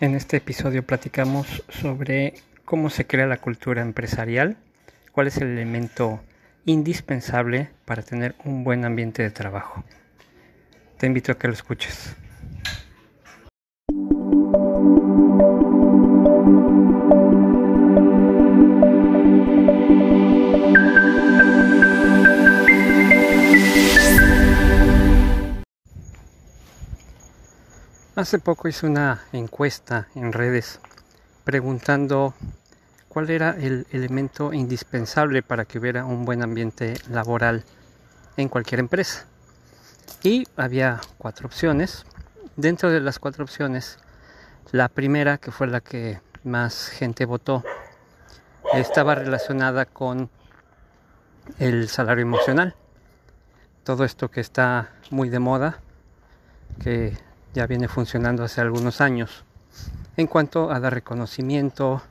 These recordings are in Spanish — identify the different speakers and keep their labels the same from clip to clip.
Speaker 1: En este episodio platicamos sobre cómo se crea la cultura empresarial, cuál es el elemento indispensable para tener un buen ambiente de trabajo. Te invito a que lo escuches. Hace poco hice una encuesta en redes preguntando cuál era el elemento indispensable para que hubiera un buen ambiente laboral en cualquier empresa. Y había cuatro opciones. Dentro de las cuatro opciones, la primera, que fue la que más gente votó, estaba relacionada con el salario emocional. Todo esto que está muy de moda, que ya viene funcionando hace algunos años en cuanto a dar reconocimiento,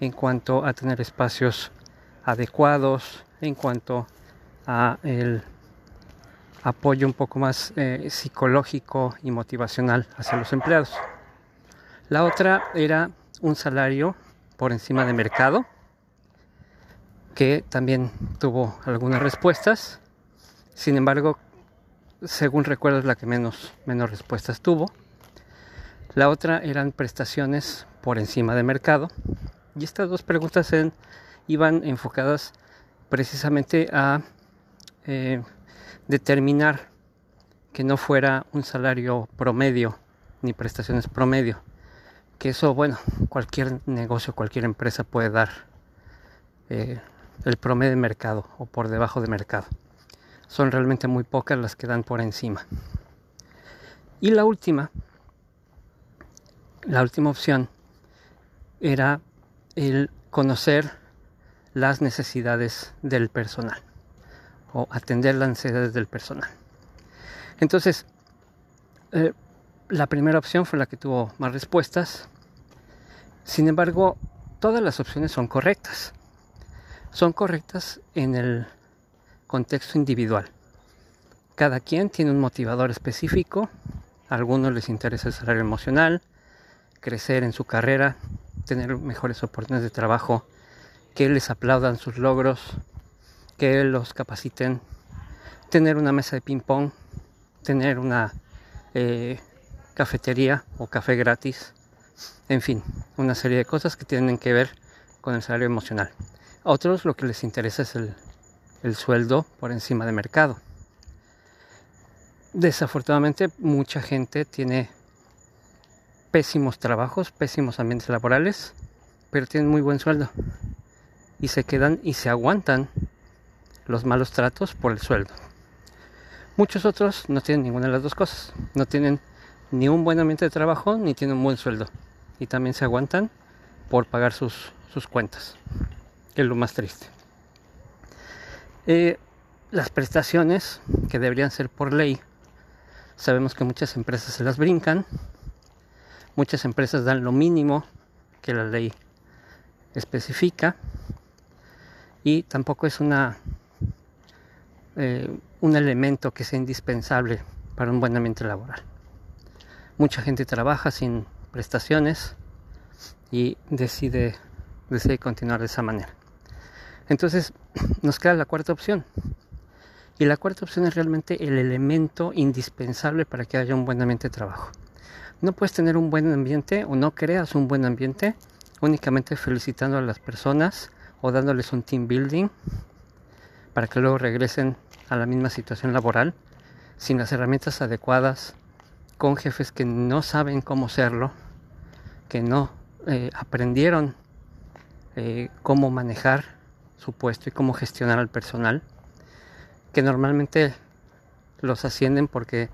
Speaker 1: en cuanto a tener espacios adecuados, en cuanto a el apoyo un poco más eh, psicológico y motivacional hacia los empleados. La otra era un salario por encima de mercado, que también tuvo algunas respuestas. Sin embargo, según recuerdo es la que menos, menos respuestas tuvo. La otra eran prestaciones por encima de mercado. Y estas dos preguntas iban enfocadas precisamente a eh, determinar que no fuera un salario promedio ni prestaciones promedio. Que eso, bueno, cualquier negocio, cualquier empresa puede dar eh, el promedio de mercado o por debajo de mercado son realmente muy pocas las que dan por encima. Y la última, la última opción era el conocer las necesidades del personal o atender las necesidades del personal. Entonces, eh, la primera opción fue la que tuvo más respuestas. Sin embargo, todas las opciones son correctas. Son correctas en el contexto individual. Cada quien tiene un motivador específico, algunos les interesa el salario emocional, crecer en su carrera, tener mejores oportunidades de trabajo, que les aplaudan sus logros, que los capaciten, tener una mesa de ping pong, tener una eh, cafetería o café gratis, en fin, una serie de cosas que tienen que ver con el salario emocional. Otros lo que les interesa es el el sueldo por encima de mercado. Desafortunadamente mucha gente tiene pésimos trabajos, pésimos ambientes laborales, pero tienen muy buen sueldo y se quedan y se aguantan los malos tratos por el sueldo. Muchos otros no tienen ninguna de las dos cosas, no tienen ni un buen ambiente de trabajo ni tienen un buen sueldo y también se aguantan por pagar sus, sus cuentas, que es lo más triste. Eh, las prestaciones que deberían ser por ley, sabemos que muchas empresas se las brincan, muchas empresas dan lo mínimo que la ley especifica y tampoco es una eh, un elemento que sea indispensable para un buen ambiente laboral. Mucha gente trabaja sin prestaciones y decide, decide continuar de esa manera. Entonces nos queda la cuarta opción. Y la cuarta opción es realmente el elemento indispensable para que haya un buen ambiente de trabajo. No puedes tener un buen ambiente o no creas un buen ambiente únicamente felicitando a las personas o dándoles un team building para que luego regresen a la misma situación laboral sin las herramientas adecuadas, con jefes que no saben cómo serlo, que no eh, aprendieron eh, cómo manejar su puesto y cómo gestionar al personal, que normalmente los ascienden porque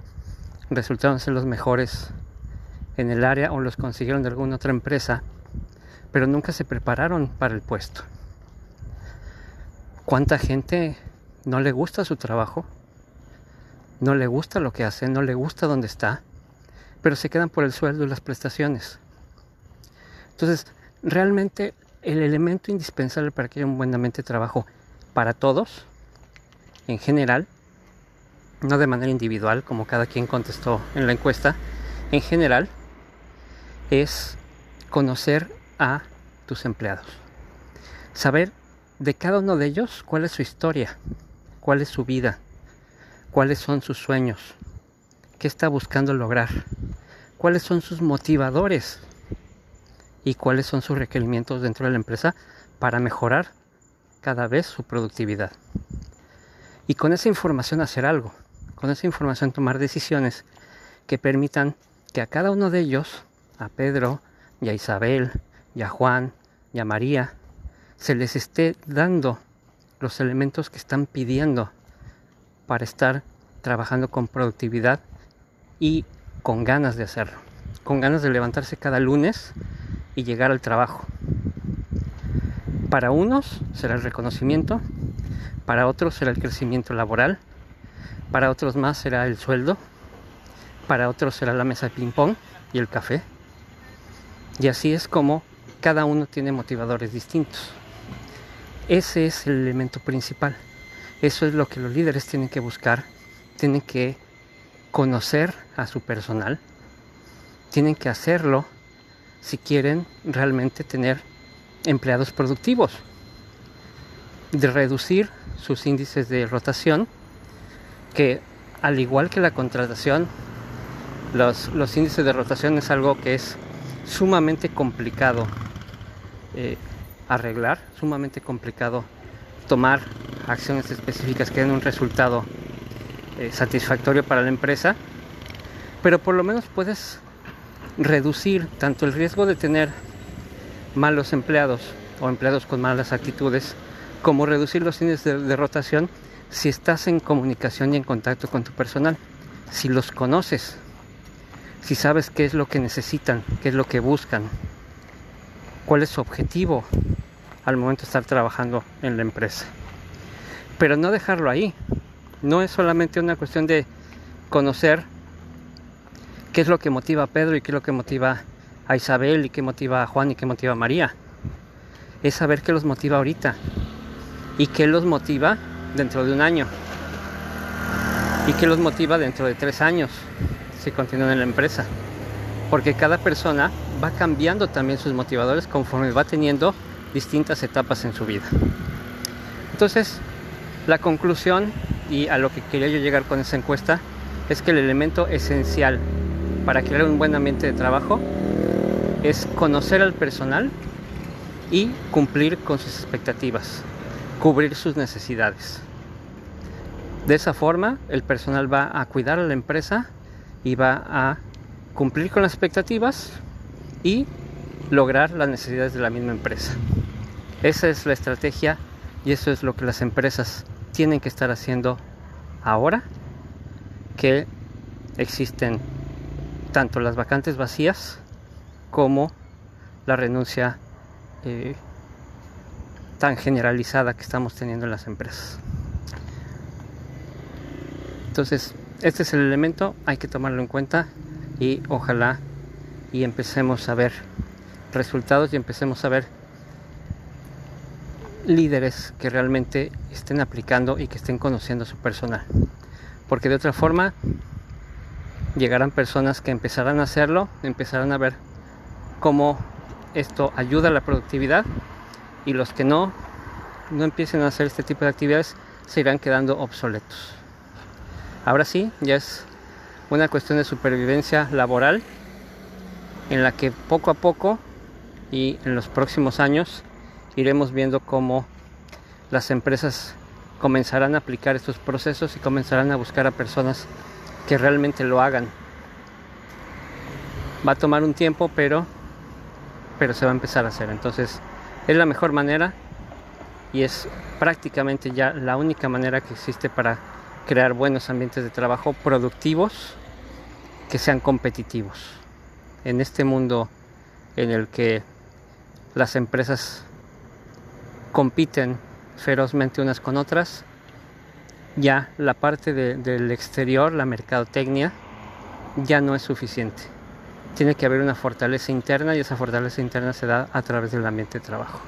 Speaker 1: resultaron ser los mejores en el área o los consiguieron de alguna otra empresa, pero nunca se prepararon para el puesto. ¿Cuánta gente no le gusta su trabajo? No le gusta lo que hace, no le gusta dónde está, pero se quedan por el sueldo y las prestaciones. Entonces, realmente el elemento indispensable para que haya un buen ambiente de trabajo para todos, en general, no de manera individual, como cada quien contestó en la encuesta, en general, es conocer a tus empleados. Saber de cada uno de ellos cuál es su historia, cuál es su vida, cuáles son sus sueños, qué está buscando lograr, cuáles son sus motivadores y cuáles son sus requerimientos dentro de la empresa para mejorar cada vez su productividad. Y con esa información hacer algo, con esa información tomar decisiones que permitan que a cada uno de ellos, a Pedro y a Isabel y a Juan y a María, se les esté dando los elementos que están pidiendo para estar trabajando con productividad y con ganas de hacerlo, con ganas de levantarse cada lunes y llegar al trabajo. Para unos será el reconocimiento, para otros será el crecimiento laboral, para otros más será el sueldo, para otros será la mesa de ping-pong y el café. Y así es como cada uno tiene motivadores distintos. Ese es el elemento principal. Eso es lo que los líderes tienen que buscar. Tienen que conocer a su personal. Tienen que hacerlo si quieren realmente tener empleados productivos. De reducir sus índices de rotación, que al igual que la contratación, los, los índices de rotación es algo que es sumamente complicado eh, arreglar, sumamente complicado tomar acciones específicas que den un resultado eh, satisfactorio para la empresa, pero por lo menos puedes reducir tanto el riesgo de tener malos empleados o empleados con malas actitudes, como reducir los índices de rotación si estás en comunicación y en contacto con tu personal, si los conoces, si sabes qué es lo que necesitan, qué es lo que buscan, cuál es su objetivo al momento de estar trabajando en la empresa. Pero no dejarlo ahí. No es solamente una cuestión de conocer qué es lo que motiva a Pedro y qué es lo que motiva a Isabel y qué motiva a Juan y qué motiva a María. Es saber qué los motiva ahorita y qué los motiva dentro de un año y qué los motiva dentro de tres años si continúan en la empresa. Porque cada persona va cambiando también sus motivadores conforme va teniendo distintas etapas en su vida. Entonces, la conclusión y a lo que quería yo llegar con esa encuesta es que el elemento esencial para crear un buen ambiente de trabajo es conocer al personal y cumplir con sus expectativas, cubrir sus necesidades. De esa forma, el personal va a cuidar a la empresa y va a cumplir con las expectativas y lograr las necesidades de la misma empresa. Esa es la estrategia y eso es lo que las empresas tienen que estar haciendo ahora que existen tanto las vacantes vacías como la renuncia eh, tan generalizada que estamos teniendo en las empresas. Entonces, este es el elemento, hay que tomarlo en cuenta y ojalá y empecemos a ver resultados y empecemos a ver líderes que realmente estén aplicando y que estén conociendo a su personal. Porque de otra forma llegarán personas que empezarán a hacerlo, empezarán a ver cómo esto ayuda a la productividad y los que no, no empiecen a hacer este tipo de actividades se irán quedando obsoletos. Ahora sí, ya es una cuestión de supervivencia laboral en la que poco a poco y en los próximos años iremos viendo cómo las empresas comenzarán a aplicar estos procesos y comenzarán a buscar a personas que realmente lo hagan. Va a tomar un tiempo, pero pero se va a empezar a hacer. Entonces, es la mejor manera y es prácticamente ya la única manera que existe para crear buenos ambientes de trabajo productivos que sean competitivos. En este mundo en el que las empresas compiten ferozmente unas con otras, ya la parte del exterior, la mercadotecnia, ya no es suficiente. Tiene que haber una fortaleza interna y esa fortaleza interna se da a través del ambiente de trabajo.